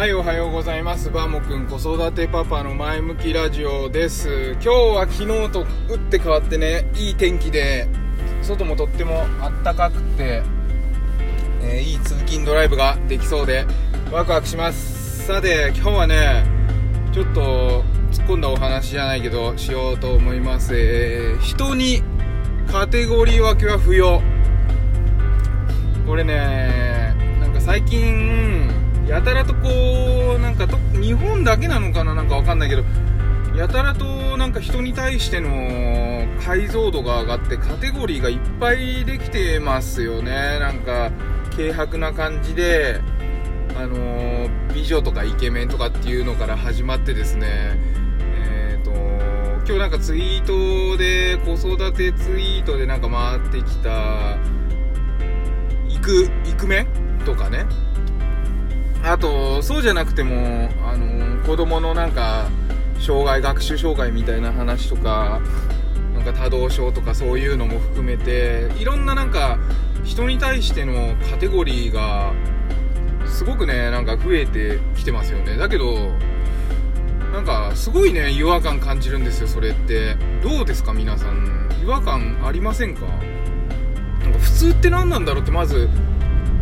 はいおはようございます。バーモくん子育てパパの前向きラジオです。今日は昨日と打って変わってねいい天気で外もとってもあったかくて、えー、いい通勤ドライブができそうでワクワクします。さて今日はねちょっと突っ込んだお話じゃないけどしようと思います、えー、人にカテゴリー分けは不要。これねなんか最近やたらとこうなんかと日本だけなのかななんかわかんないけどやたらとなんか人に対しての解像度が上がってカテゴリーがいっぱいできてますよね。なんか軽薄な感じであのー、美女とかイケメンとかっていうのから始まってですね。えっ、ー、と今日なんかツイートで子育てツイートでなんか回ってきたイクイクメンとかね。あとそうじゃなくてもあの子供のなんか障害学習障害みたいな話とかなんか多動症とかそういうのも含めていろんななんか人に対してのカテゴリーがすごくねなんか増えてきてますよね。だけどなんかすごいね違和感感じるんですよそれって。どうですか皆さん。違和感ありませんか？なんか普通って何なんだろうってまず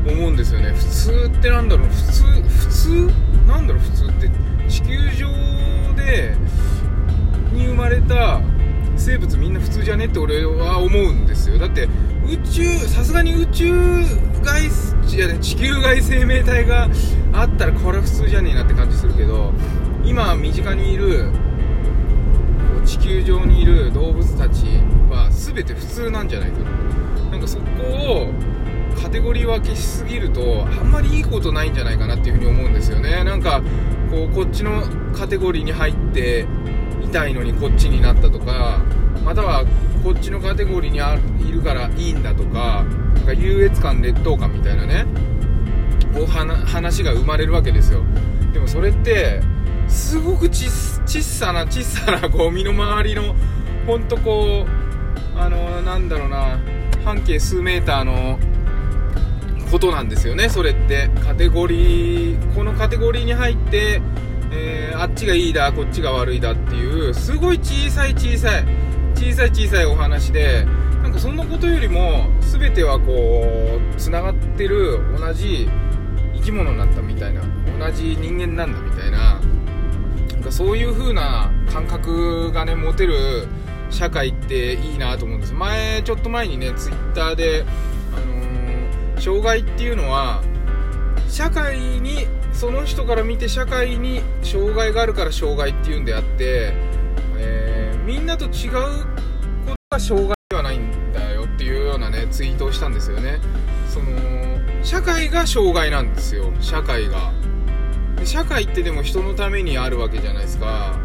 思うんですよね。普通ってなんだろう？普通普通？なんだろう？普通って。地球上でに生まれた生物みんな普通じゃねって俺は思うんですよ。だって宇宙さすがに宇宙外いや、ね、地球外生命体があったらこれは普通じゃねえなって感じするけど今身近にいる地球上にいる動物たちは全て普通なんじゃないかななんかそこをカテゴリー分けしすぎるとあんまりいいことないんじゃないかなっていうふうに思うんですよね。なんかこうこっちのカテゴリーに入って痛いのにこっちになったとかまたはこっちのカテゴリーにあいるからいいんだとかなんか優越感劣等感みたいなねお話が生まれるわけですよ。でもそれってすごくち小さな小さなこう身の回りのほんとこうあのなんだろうな半径数メーターのことなんですよねそれって。カテゴリーこのカテゴリーに入って、えー、あっちがいいだこっちが悪いだっていうすごい小さい小さい小さい小さいお話でなんかそんなことよりも全てはこうつながってる同じ生き物になったみたいな同じ人間なんだみたいななんかそういう風な感覚がね持てる社会っていいなと思うんです。前ちょっと前にねツイッターで障害っていうのは社会にその人から見て社会に障害があるから障害っていうんであって、えー、みんなと違うことが障害ではないんだよっていうようなねツイートをしたんですよね。その社会が障害なんですよ。社会が。社会ってでも人のためにあるわけじゃないですか。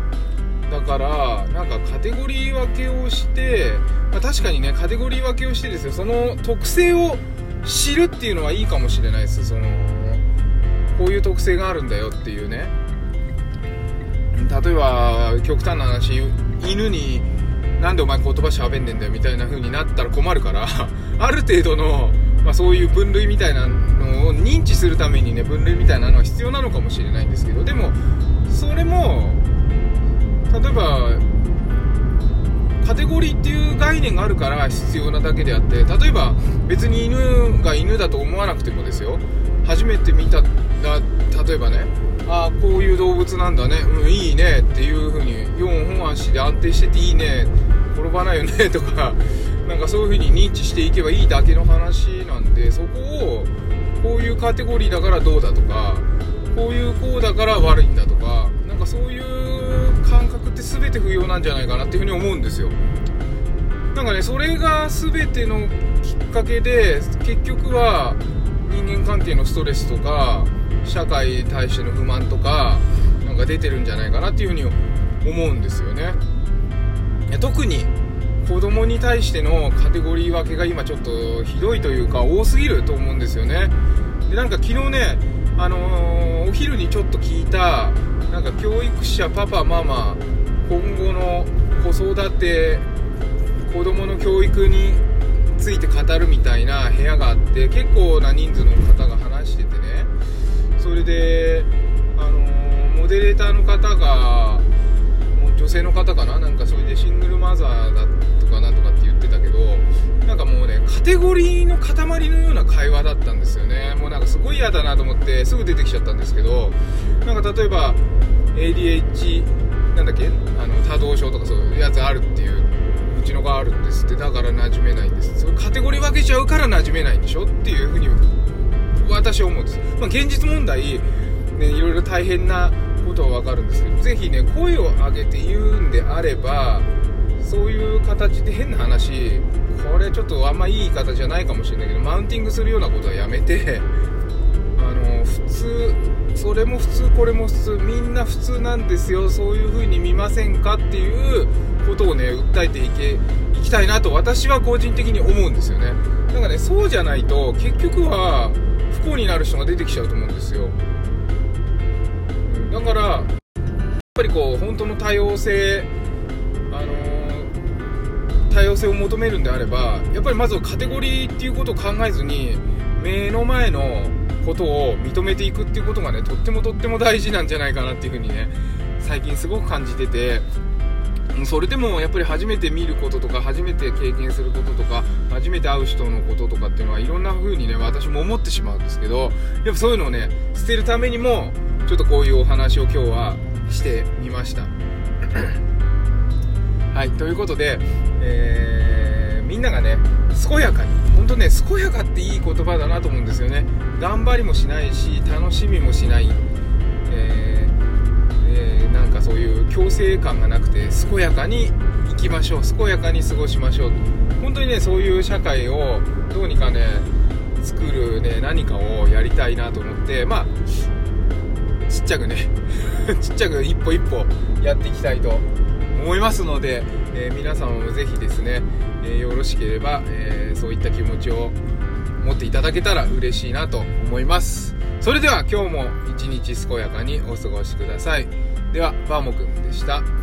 だからなんかカテゴリー分けをして、まあ、確かにねカテゴリー分けをしてですよ。その特性を知るっていうのはいいかもしれないです。そのこういう特性があるんだよっていうね。例えば極端な話犬になんでお前言葉喋んねんだよみたいな風になったら困るから ある程度の、まあ、そういう分類みたいなのを認知するためにね分類みたいなのは必要なのかもしれないんですけどでもそれも例えばカテゴリーっていう概念があるから必要なだけであって例えば別に犬が犬だと思わなくてもですよ。初めて見た例えばねああこういう動物なんだね。うんいいね。っていう風に4本足で安定してていいね。転ばないよね。とかなんかそういう風に認知していけばいいだけの話なんでそこをこういうカテゴリーだからどうだとかこういうこうだから悪いんだとかなんかそういう全て不要なんじゃないかなっていうふうに思うんですよ。なんかねそれが全てのきっかけで結局は人間関係のストレスとか社会に対しての不満とかなんか出てるんじゃないかなっていうふうに思うんですよね。特に子供に対してのカテゴリー分けが今ちょっとひどいというか多すぎると思うんですよね。でなんか昨日ねあのー、お昼にちょっと聞いたなんか教育者パパママ今後の子育て子供の教育について語るみたいな部屋があって結構な人数の方が話しててね。それであのモデレーターの方が女性の方かな？なんかそれでシングルマザーだとかなんとかって言ってたけどなんかもうねカテゴリーの塊のような会話だったんですよね。もうなんかすごい嫌だなと思ってすぐ出てきちゃったんですけどなんか例えば ADH なんだっけあの多動症とかそういうやつあるっていううちのがあるんですって。だから馴染めないんです。そカテゴリー分けちゃうから馴染めないんでしょっていうふうに私は思うんです、まあ、現実問題、ね、いろいろ大変なことは分かるんですけどぜひね声を上げて言うんであればそういう形で変な話これちょっとあんまいい言い方じゃないかもしれないけどマウンティングするようなことはやめてれも普通これも普通みんな普通なんですよ。そういう風に見ませんかっていうことをね訴えていけいきたいなと私は個人的に思うんですよね。なんかねそうじゃないと結局は不幸になる人が出てきちゃうと思うんですよ。だからやっぱりこう本当の多様性あのー、多様性を求めるんであればやっぱりまずはカテゴリーっていうことを考えずに目の前のことを認めていくっていうことがねとってもとっても大事なんじゃないかなっていうふうにね最近すごく感じててそれでもやっぱり初めて見ることとか初めて経験することとか初めて会う人のこととかっていうのはいろんな風にね私も思ってしまうんですけどやっぱそういうのをね捨てるためにもちょっとこういうお話を今日はしてみました。はいということで、えー、みんながね健やかに本当ね健やかっていい言葉だなと思うんですよね。頑張りもしないし楽しみもしない、えーえー、なんかそういう強制感がなくて健やかに生きましょう健やかに過ごしましょう本当にねそういう社会をどうにかね作るね何かをやりたいなと思ってまあちっちゃくね ちっちゃく一歩一歩やっていきたいと思いますので、えー、皆様もぜひですね、えー、よろしければ、えー、そういった気持ちを持っていただけたら嬉しいなと思います。それでは今日も一日健やかにお過ごしください。ではバーモくんでした。